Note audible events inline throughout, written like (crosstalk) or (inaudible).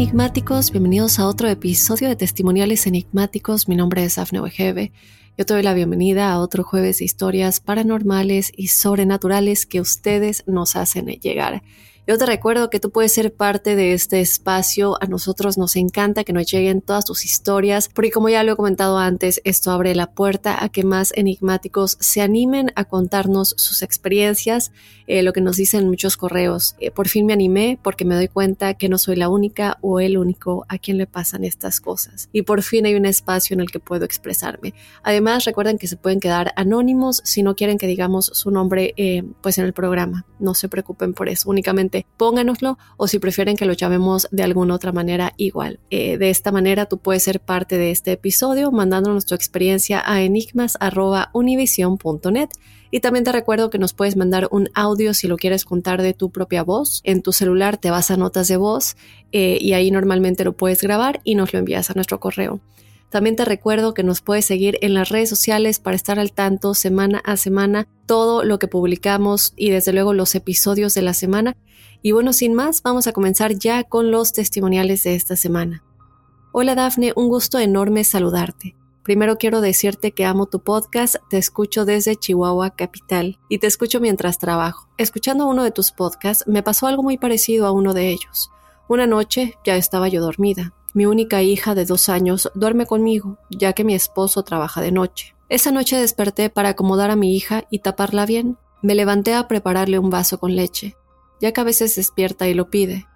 Enigmáticos, bienvenidos a otro episodio de Testimoniales Enigmáticos. Mi nombre es Afne Wegebe. Yo te doy la bienvenida a otro jueves de historias paranormales y sobrenaturales que ustedes nos hacen llegar. Yo te recuerdo que tú puedes ser parte de este espacio. A nosotros nos encanta que nos lleguen todas tus historias, porque como ya lo he comentado antes, esto abre la puerta a que más enigmáticos se animen a contarnos sus experiencias, eh, lo que nos dicen muchos correos. Eh, por fin me animé porque me doy cuenta que no soy la única o el único a quien le pasan estas cosas. Y por fin hay un espacio en el que puedo expresarme. Además, recuerden que se pueden quedar anónimos si no quieren que digamos su nombre eh, pues en el programa. No se preocupen por eso, únicamente pónganoslo o si prefieren que lo llamemos de alguna otra manera igual. Eh, de esta manera tú puedes ser parte de este episodio mandándonos tu experiencia a enigmas.univision.net y también te recuerdo que nos puedes mandar un audio si lo quieres contar de tu propia voz. En tu celular te vas a notas de voz eh, y ahí normalmente lo puedes grabar y nos lo envías a nuestro correo. También te recuerdo que nos puedes seguir en las redes sociales para estar al tanto semana a semana todo lo que publicamos y desde luego los episodios de la semana. Y bueno, sin más, vamos a comenzar ya con los testimoniales de esta semana. Hola Dafne, un gusto enorme saludarte. Primero quiero decirte que amo tu podcast, te escucho desde Chihuahua Capital y te escucho mientras trabajo. Escuchando uno de tus podcasts me pasó algo muy parecido a uno de ellos. Una noche ya estaba yo dormida. Mi única hija de dos años duerme conmigo, ya que mi esposo trabaja de noche. Esa noche desperté para acomodar a mi hija y taparla bien. Me levanté a prepararle un vaso con leche, ya que a veces despierta y lo pide.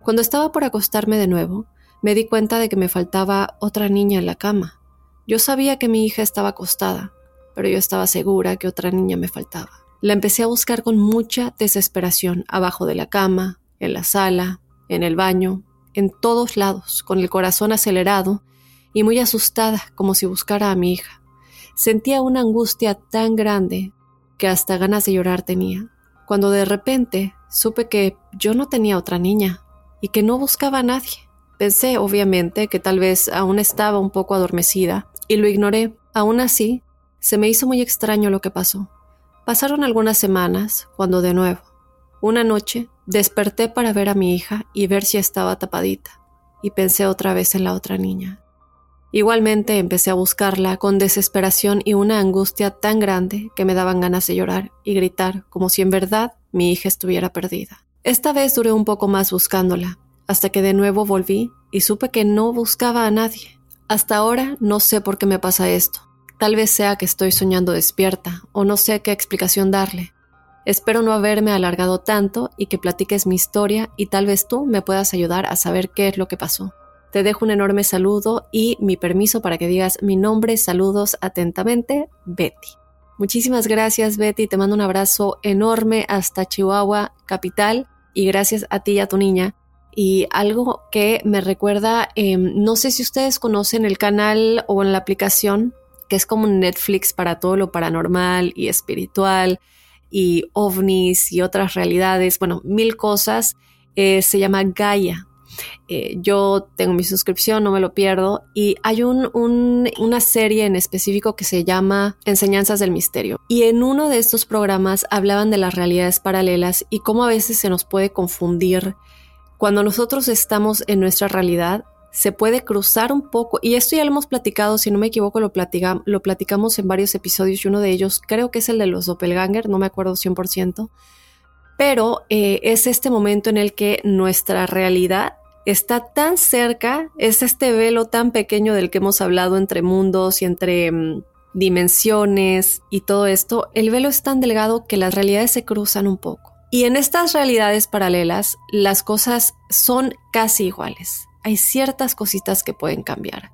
Cuando estaba por acostarme de nuevo, me di cuenta de que me faltaba otra niña en la cama. Yo sabía que mi hija estaba acostada, pero yo estaba segura que otra niña me faltaba. La empecé a buscar con mucha desesperación abajo de la cama, en la sala, en el baño, en todos lados, con el corazón acelerado y muy asustada como si buscara a mi hija. Sentía una angustia tan grande que hasta ganas de llorar tenía, cuando de repente supe que yo no tenía otra niña y que no buscaba a nadie. Pensé, obviamente, que tal vez aún estaba un poco adormecida y lo ignoré. Aún así, se me hizo muy extraño lo que pasó. Pasaron algunas semanas cuando de nuevo, una noche, Desperté para ver a mi hija y ver si estaba tapadita, y pensé otra vez en la otra niña. Igualmente empecé a buscarla con desesperación y una angustia tan grande que me daban ganas de llorar y gritar como si en verdad mi hija estuviera perdida. Esta vez duré un poco más buscándola, hasta que de nuevo volví y supe que no buscaba a nadie. Hasta ahora no sé por qué me pasa esto. Tal vez sea que estoy soñando despierta o no sé qué explicación darle, Espero no haberme alargado tanto y que platiques mi historia y tal vez tú me puedas ayudar a saber qué es lo que pasó. Te dejo un enorme saludo y mi permiso para que digas mi nombre. Saludos atentamente, Betty. Muchísimas gracias, Betty. Te mando un abrazo enorme hasta Chihuahua, capital, y gracias a ti y a tu niña. Y algo que me recuerda, em, no sé si ustedes conocen el canal o en la aplicación, que es como Netflix para todo lo paranormal y espiritual y ovnis y otras realidades, bueno, mil cosas, eh, se llama Gaia. Eh, yo tengo mi suscripción, no me lo pierdo, y hay un, una serie en específico que se llama Enseñanzas del Misterio. Y en uno de estos programas hablaban de las realidades paralelas y cómo a veces se nos puede confundir cuando nosotros estamos en nuestra realidad se puede cruzar un poco, y esto ya lo hemos platicado, si no me equivoco, lo, lo platicamos en varios episodios y uno de ellos creo que es el de los doppelganger, no me acuerdo 100%, pero eh, es este momento en el que nuestra realidad está tan cerca, es este velo tan pequeño del que hemos hablado entre mundos y entre mm, dimensiones y todo esto, el velo es tan delgado que las realidades se cruzan un poco. Y en estas realidades paralelas, las cosas son casi iguales. Hay ciertas cositas que pueden cambiar.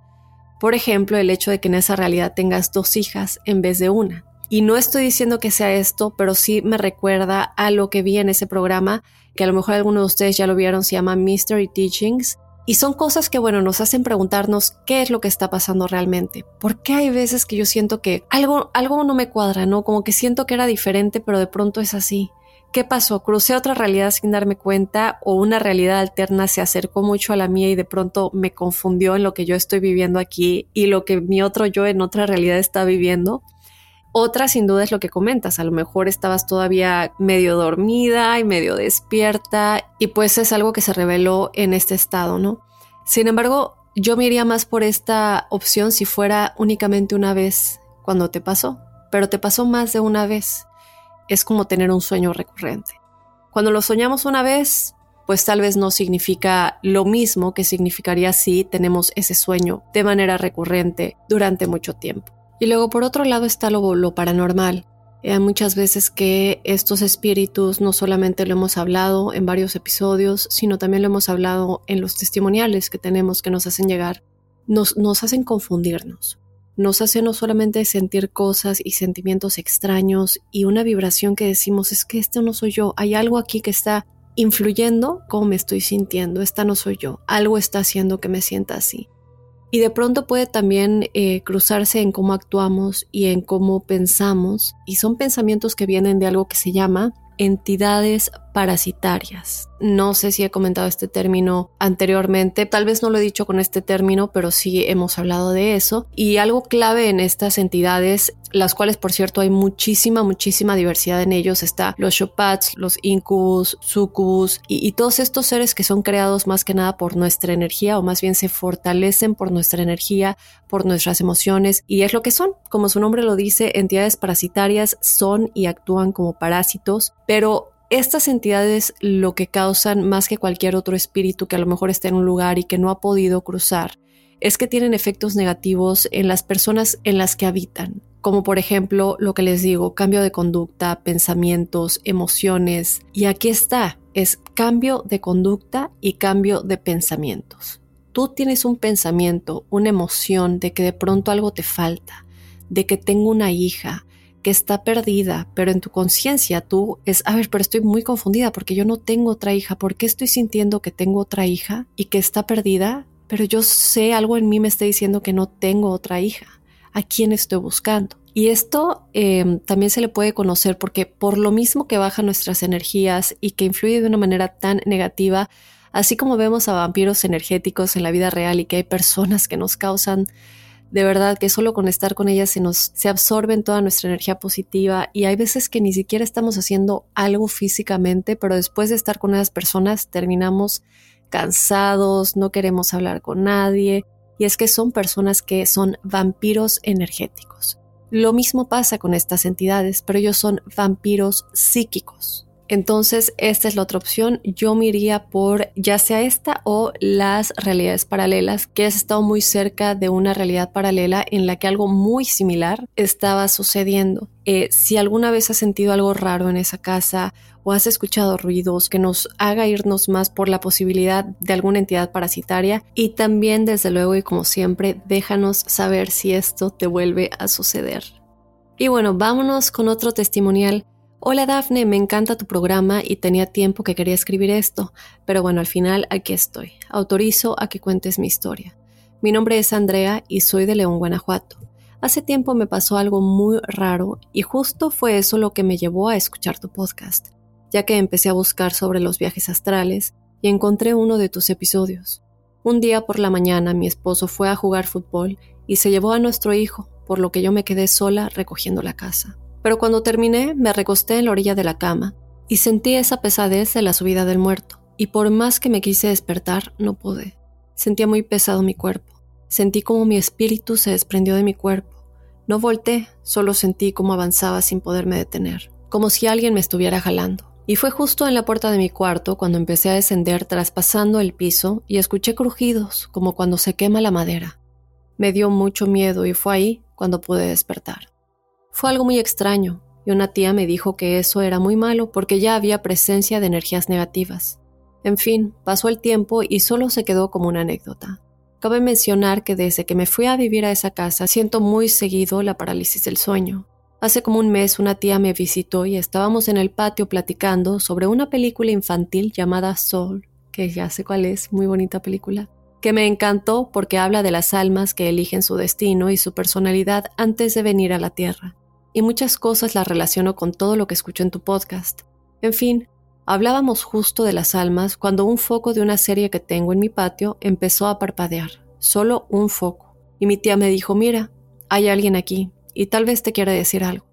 Por ejemplo, el hecho de que en esa realidad tengas dos hijas en vez de una. Y no estoy diciendo que sea esto, pero sí me recuerda a lo que vi en ese programa, que a lo mejor algunos de ustedes ya lo vieron, se llama Mystery Teachings. Y son cosas que, bueno, nos hacen preguntarnos qué es lo que está pasando realmente. ¿Por qué hay veces que yo siento que algo, algo no me cuadra, ¿no? Como que siento que era diferente, pero de pronto es así. ¿Qué pasó? ¿Crucé otra realidad sin darme cuenta o una realidad alterna se acercó mucho a la mía y de pronto me confundió en lo que yo estoy viviendo aquí y lo que mi otro yo en otra realidad está viviendo? Otra sin duda es lo que comentas, a lo mejor estabas todavía medio dormida y medio despierta y pues es algo que se reveló en este estado, ¿no? Sin embargo, yo me iría más por esta opción si fuera únicamente una vez cuando te pasó, pero te pasó más de una vez. Es como tener un sueño recurrente. Cuando lo soñamos una vez, pues tal vez no significa lo mismo que significaría si tenemos ese sueño de manera recurrente durante mucho tiempo. Y luego por otro lado está lo, paranormal. Hay eh, muchas veces que estos espíritus no solamente lo hemos hablado en varios episodios, sino también lo hemos hablado en los testimoniales que tenemos que nos hacen llegar. Nos, nos hacen confundirnos. Nos hacen no solamente sentir cosas y sentimientos extraños y una vibración que decimos es que esto no soy yo, hay algo aquí que está influyendo cómo me estoy sintiendo, esta no soy yo, algo está haciendo que me sienta así. Y de pronto puede también eh, cruzarse en cómo actuamos y en cómo pensamos. Y son pensamientos que vienen de algo que se llama entidades parasitarias. No sé si he comentado este término anteriormente, tal vez no lo he dicho con este término, pero sí hemos hablado de eso. Y algo clave en estas entidades, las cuales por cierto hay muchísima, muchísima diversidad en ellos, está los Shopats, los Incubus, Sucubus y, y todos estos seres que son creados más que nada por nuestra energía o más bien se fortalecen por nuestra energía, por nuestras emociones y es lo que son, como su nombre lo dice, entidades parasitarias son y actúan como parásitos, pero estas entidades lo que causan más que cualquier otro espíritu que a lo mejor está en un lugar y que no ha podido cruzar, es que tienen efectos negativos en las personas en las que habitan, como por ejemplo lo que les digo, cambio de conducta, pensamientos, emociones. Y aquí está, es cambio de conducta y cambio de pensamientos. Tú tienes un pensamiento, una emoción de que de pronto algo te falta, de que tengo una hija, que está perdida, pero en tu conciencia tú es, a ver, pero estoy muy confundida porque yo no tengo otra hija, ¿por qué estoy sintiendo que tengo otra hija y que está perdida? Pero yo sé, algo en mí me está diciendo que no tengo otra hija. ¿A quién estoy buscando? Y esto em, también se le puede conocer porque por lo mismo que baja nuestras energías y que influye de una manera tan negativa, así como vemos a vampiros energéticos en la vida real y que hay personas que nos causan de verdad que solo con estar con ellas se nos se absorben toda nuestra energía positiva y hay veces que ni siquiera estamos haciendo algo físicamente, pero después de estar con esas personas terminamos cansados, no queremos hablar con nadie y es que son personas que son vampiros energéticos. Lo mismo pasa con estas entidades, pero ellos son vampiros psíquicos. Entonces, esta es la otra opción. Yo me iría por ya sea esta o las realidades paralelas, que has estado muy cerca de una realidad paralela en la que algo muy similar estaba sucediendo. Eh, si alguna vez has sentido algo raro en esa casa o has escuchado ruidos que nos haga irnos más por la posibilidad de alguna entidad parasitaria y también desde luego y como siempre déjanos saber si esto te vuelve a suceder. Y bueno, vámonos con otro testimonial Hola Dafne, me encanta tu programa y tenía tiempo que quería escribir esto, pero bueno, al final aquí estoy. Autorizo a que cuentes mi historia. Mi nombre es Andrea y soy de León, Guanajuato. Hace tiempo me pasó algo muy raro y justo fue eso lo que me llevó a escuchar tu podcast, ya que empecé a buscar sobre los viajes astrales y encontré uno de tus episodios. Un día por la mañana mi esposo fue a jugar fútbol y se llevó a nuestro hijo, por lo que yo me quedé sola recogiendo la casa pero cuando terminé me recosté en la orilla de la cama y sentí esa pesadez de la subida del muerto, y por más que me quise despertar, no pude. Sentía muy pesado mi cuerpo. Sentí como mi espíritu se desprendió de mi cuerpo. No volté, solo sentí cómo avanzaba sin poderme detener, como si alguien me estuviera jalando. Y fue justo en la puerta de mi cuarto cuando empecé a descender traspasando el piso y escuché crujidos como cuando se quema la madera. Me dio mucho miedo y fue ahí cuando pude despertar. Fue algo muy extraño y una tía me dijo que eso era muy malo porque ya había presencia de energías negativas. En fin, pasó el tiempo y solo se quedó como una anécdota. Cabe mencionar que desde que me fui a vivir a esa casa siento muy seguido la parálisis del sueño. Hace como un mes una tía me visitó y estábamos en el patio platicando sobre una película infantil llamada Soul, que ya sé cuál es, muy bonita película, que me encantó porque habla de las almas que eligen su destino y su personalidad antes de venir a la Tierra. Y muchas cosas las relaciono con todo lo que escucho en tu podcast. En fin, hablábamos justo de las almas cuando un foco de una serie que tengo en mi patio empezó a parpadear, solo un foco. Y mi tía me dijo, mira, hay alguien aquí, y tal vez te quiera decir algo.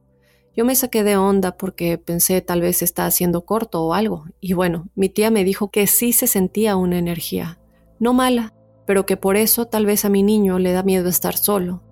Yo me saqué de onda porque pensé tal vez está haciendo corto o algo, y bueno, mi tía me dijo que sí se sentía una energía, no mala, pero que por eso tal vez a mi niño le da miedo estar solo.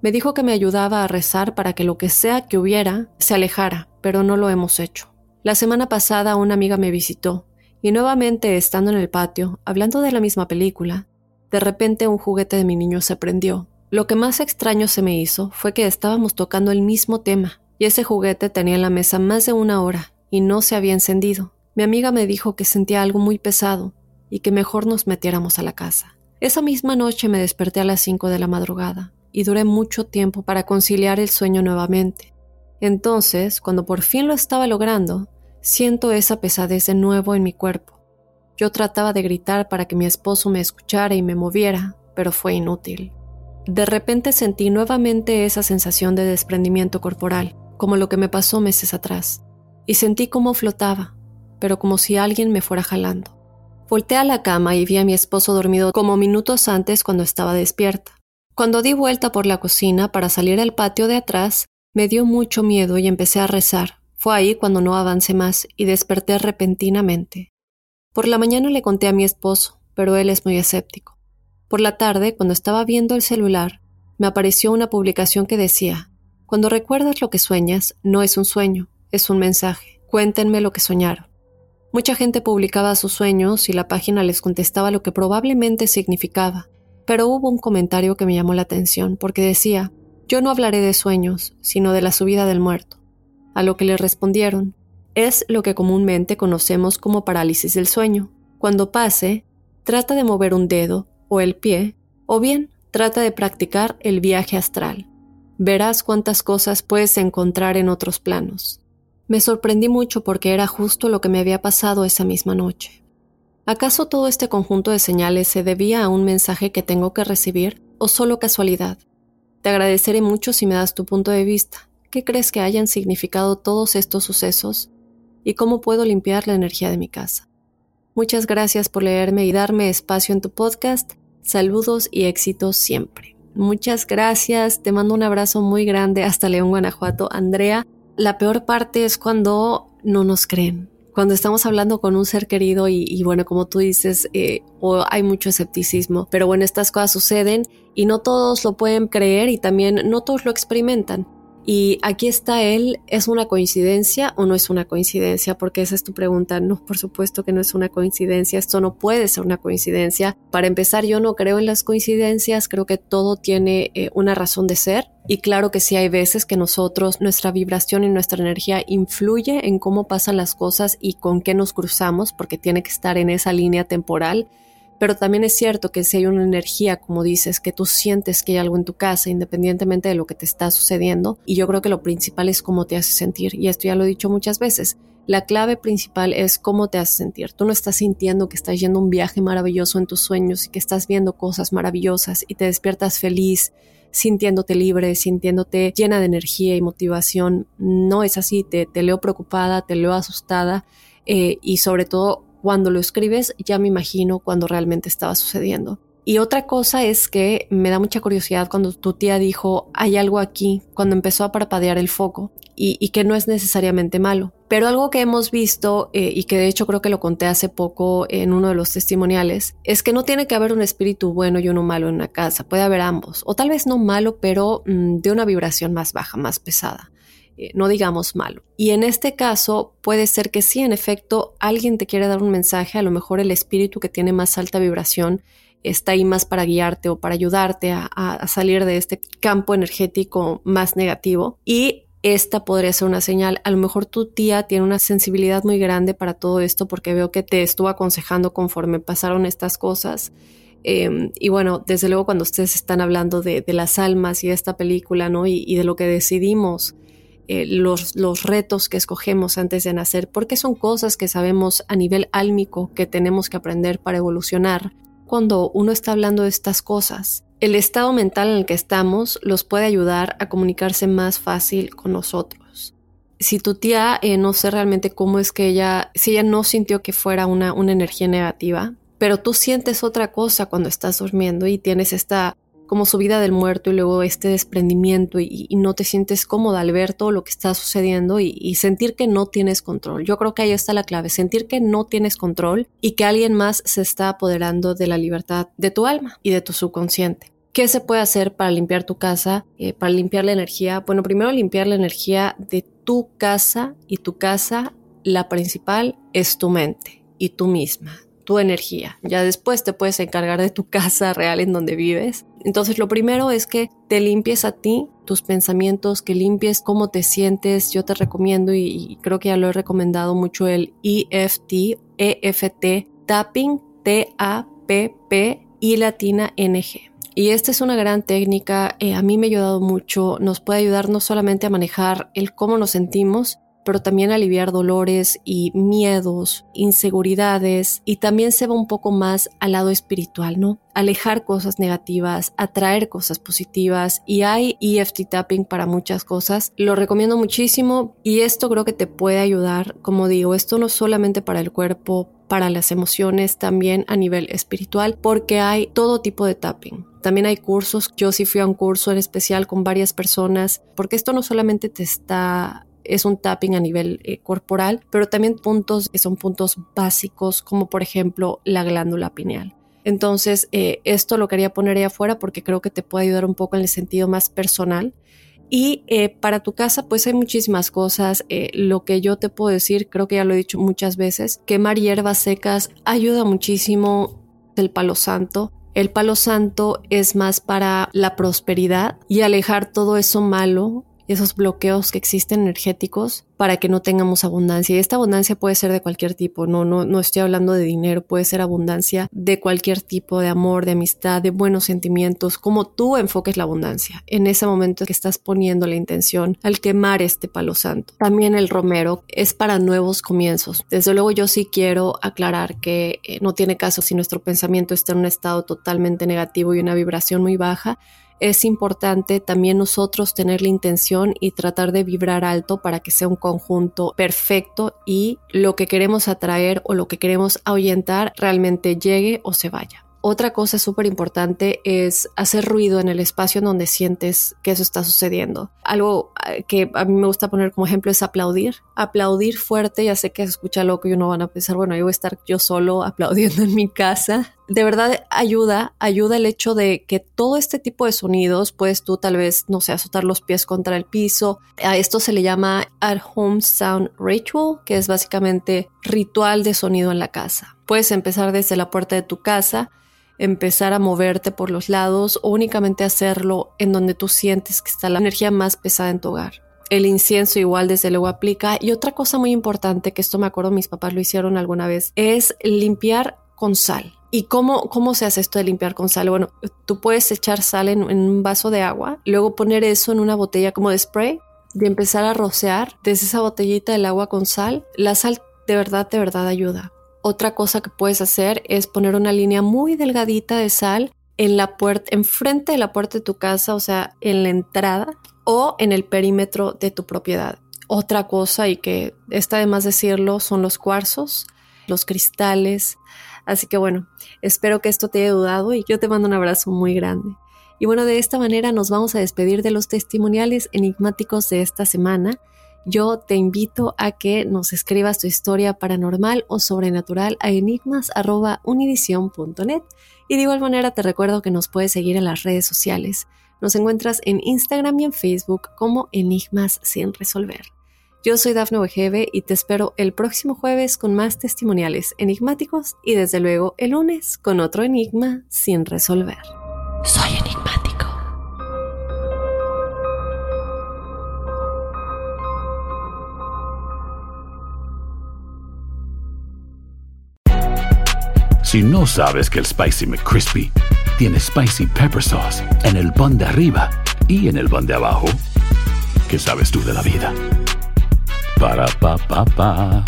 Me dijo que me ayudaba a rezar para que lo que sea que hubiera se alejara, pero no lo hemos hecho. La semana pasada una amiga me visitó, y nuevamente estando en el patio, hablando de la misma película, de repente un juguete de mi niño se prendió lo que más extraño se me hizo fue que estábamos tocando el mismo tema, y ese juguete tenía en la mesa más de una hora y no se había encendido. Mi amiga me dijo que sentía algo muy pesado y que mejor nos metiéramos a la casa. Esa misma noche me desperté a las 5 de la madrugada y duré mucho tiempo para conciliar el sueño nuevamente. Entonces, cuando por fin lo estaba logrando, siento esa pesadez de nuevo en mi cuerpo. Yo trataba de gritar para que mi esposo me escuchara y me moviera, pero fue inútil. De repente sentí nuevamente esa sensación de desprendimiento corporal, como lo que me pasó meses atrás, y sentí cómo flotaba, pero como si alguien me fuera jalando. Volté a la cama y vi a mi esposo dormido como minutos antes cuando estaba despierta. Cuando di vuelta por la cocina para salir al patio de atrás, me dio mucho miedo y empecé a rezar. Fue ahí cuando no avancé más y desperté repentinamente. Por la mañana le conté a mi esposo, pero él es muy escéptico. Por la tarde, cuando estaba viendo el celular, me apareció una publicación que decía, Cuando recuerdas lo que sueñas, no es un sueño, es un mensaje. Cuéntenme lo que soñaron. Mucha gente publicaba sus sueños y la página les contestaba lo que probablemente significaba, pero hubo un comentario que me llamó la atención porque decía, yo no hablaré de sueños, sino de la subida del muerto. A lo que le respondieron, es lo que comúnmente conocemos como parálisis del sueño. Cuando pase, trata de mover un dedo o el pie, o bien trata de practicar el viaje astral. Verás cuántas cosas puedes encontrar en otros planos. Me sorprendí mucho porque era justo lo que me había pasado esa misma noche. ¿Acaso todo este conjunto de señales se debía a un mensaje que tengo que recibir o solo casualidad? Te agradeceré mucho si me das tu punto de vista. ¿Qué crees que hayan significado todos estos sucesos? ¿Y cómo puedo limpiar la energía de mi casa? Muchas gracias por leerme y darme espacio en tu podcast. Saludos y éxitos siempre. Muchas gracias, te mando un abrazo muy grande hasta León, Guanajuato. Andrea, la peor parte es cuando no nos creen, cuando estamos hablando con un ser querido y, bueno, como tú dices, eh, hay mucho escepticismo, pero bueno, estas cosas suceden y no todos lo pueden creer y también no todos lo experimentan. Y aquí está él, ¿es una coincidencia o no es una coincidencia? Porque esa es tu pregunta. No, por supuesto que no es una coincidencia, esto no puede ser una coincidencia. Para empezar, yo no creo en las coincidencias, creo que todo tiene eh, una razón de ser. Y claro que sí hay veces que nosotros, nuestra vibración y nuestra energía influye en cómo pasan las cosas y con qué nos cruzamos, porque tiene que estar en esa línea temporal pero también es cierto que si hay una energía, como dices, que tú sientes que hay algo en tu casa, independientemente de lo que te está sucediendo, y yo creo que lo principal es cómo te hace sentir, y esto ya lo he dicho muchas veces, la clave principal es cómo te hace sentir. Tú no estás sintiendo que estás yendo un viaje maravilloso en tus sueños y que estás viendo cosas maravillosas y te despiertas feliz, sintiéndote libre, sintiéndote llena de energía y motivación. No es así, te, te leo preocupada, te leo asustada eh, y sobre todo cuando lo escribes ya me imagino cuando realmente estaba sucediendo. Y otra cosa es que me da mucha curiosidad cuando tu tía dijo hay algo aquí, cuando empezó a parpadear el foco, y, que no es necesariamente malo. Pero algo que hemos visto, eh, y que de hecho creo que lo conté hace poco en uno de los testimoniales, es que no tiene que haber un espíritu bueno y uno malo en una casa, puede haber ambos, o tal vez no malo, pero mm, de una vibración más baja, más pesada. Eh, no digamos malo. Y en este caso puede ser que sí, en efecto, alguien te quiere dar un mensaje, a lo mejor el espíritu que tiene más alta vibración está ahí más para guiarte o para ayudarte a, salir de este campo energético más negativo. Y esta podría ser una señal. A lo mejor tu tía tiene una sensibilidad muy grande para todo esto porque veo que te estuvo aconsejando conforme pasaron estas cosas. Em, y bueno, desde luego cuando ustedes están hablando de, las almas y esta película, ¿no? Y, de lo que decidimos, eh, los, los retos que escogemos antes de nacer, porque son cosas que sabemos a nivel álmico que tenemos que aprender para evolucionar. Cuando uno está hablando de estas cosas, el estado mental en el que estamos los puede ayudar a comunicarse más fácil con nosotros. Si tu tía, eh, no sé realmente cómo es que ella, si ella no sintió que fuera una, una energía negativa, pero tú sientes otra cosa cuando estás durmiendo y tienes esta como subida del muerto y luego este desprendimiento y, no te sientes cómoda al ver todo lo que está sucediendo y, sentir que no tienes control. Yo creo que ahí está la clave, sentir que no tienes control y que alguien más se está apoderando de la libertad de tu alma y de tu subconsciente. ¿Qué se puede hacer para limpiar tu casa, eh, para limpiar la energía? Bueno, primero limpiar la energía de tu casa y tu casa, la principal es tu mente y tú misma tu energía. Ya después te puedes encargar de tu (laughs) casa real en donde vives. Entonces lo primero es que te limpies a ti, tus pensamientos, que limpies cómo te sientes. Yo te recomiendo y, creo que ya lo he recomendado mucho el EFT, EFT, tapping, T-A-P-P y latina N-G. Y esta es una gran técnica, eh, a mí me ha ayudado mucho, nos puede ayudar no solamente a manejar el cómo nos sentimos, pero también aliviar dolores y miedos, inseguridades y también se va un poco más al lado espiritual, ¿no? Alejar cosas negativas, atraer cosas positivas y hay EFT tapping para muchas cosas. Lo recomiendo muchísimo y esto creo que te puede ayudar, como digo, esto no solamente para el cuerpo, para las emociones, también a nivel espiritual, porque hay todo tipo de tapping. También hay cursos, yo sí fui a un curso en especial con varias personas, porque esto no solamente te está es un tapping a nivel eh, corporal, pero también puntos que son puntos básicos, como por ejemplo la glándula pineal. Entonces, eh, esto lo quería poner ahí afuera porque creo que te puede ayudar un poco en el sentido más personal. Y eh, para tu casa, pues hay muchísimas cosas. lo que yo te puedo decir, creo que ya lo he dicho muchas veces, quemar hierbas secas ayuda muchísimo el palo santo. El palo santo es más para la prosperidad y alejar todo eso malo esos bloqueos que existen energéticos para que no tengamos abundancia. Y esta abundancia puede ser de cualquier tipo, no, no, no estoy hablando de dinero, puede ser abundancia de cualquier tipo de amor, de amistad, de buenos sentimientos, como tú enfoques la abundancia en ese momento que estás poniendo la intención al quemar este palo santo. También el romero es para nuevos comienzos. Desde luego yo sí quiero aclarar que eh, no tiene caso si nuestro pensamiento está en un estado totalmente negativo y una vibración muy baja es importante también nosotros tener la intención y tratar de vibrar alto para que sea un conjunto perfecto y lo que queremos atraer o lo que queremos ahuyentar realmente llegue o se vaya. Otra cosa súper importante es hacer ruido en el espacio en donde sientes que eso está sucediendo. Algo eh, que a mí me gusta poner como ejemplo es aplaudir. Aplaudir fuerte, ya sé que se escucha loco y uno van a pensar, bueno, yo voy a estar yo solo aplaudiendo en mi casa. De verdad ayuda, ayuda el hecho de que todo este tipo de sonidos, puedes tú tal vez, no sé, azotar los pies contra el piso. A esto se le llama At Home Sound Ritual, que es básicamente ritual de sonido en la casa. Puedes empezar desde la puerta de tu casa empezar a moverte por los lados o únicamente hacerlo en donde tú sientes que está la energía más pesada en tu hogar. El incienso igual desde luego aplica. Y otra cosa muy importante, que esto me acuerdo mis papás lo hicieron alguna vez, es limpiar con sal. ¿Y cómo, cómo se hace esto de limpiar con sal? Bueno, tú puedes echar sal en, un vaso de agua, luego poner eso en una botella como de spray y empezar a rociar desde esa botellita del agua con sal. La sal de verdad, de verdad ayuda. Otra cosa que puedes hacer es poner una línea muy delgadita de sal en la puerta, enfrente de la puerta de tu casa, o sea, en la entrada o en el perímetro de tu propiedad. Otra cosa, y que está de más decirlo, son los cuarzos, los cristales. Así que bueno, espero que esto te haya ayudado y yo te mando un abrazo muy grande. Y bueno, de esta manera nos vamos a despedir de los testimoniales enigmáticos de esta semana yo te invito a que nos escribas tu historia paranormal o sobrenatural a enigmas.univision.net. Y de igual manera te recuerdo que nos puedes seguir en las redes sociales. Nos encuentras en Instagram y en Facebook como Enigmas sin resolver. Yo soy Dafne Wegebe y te espero el próximo jueves con más testimoniales enigmáticos y desde luego el lunes con otro enigma sin resolver. Soy enigmático. Si no sabes que el Spicy McCrispy tiene Spicy Pepper Sauce en el pan de arriba y en el pan de abajo, ¿qué sabes tú de la vida? Ba-da-ba-ba-ba.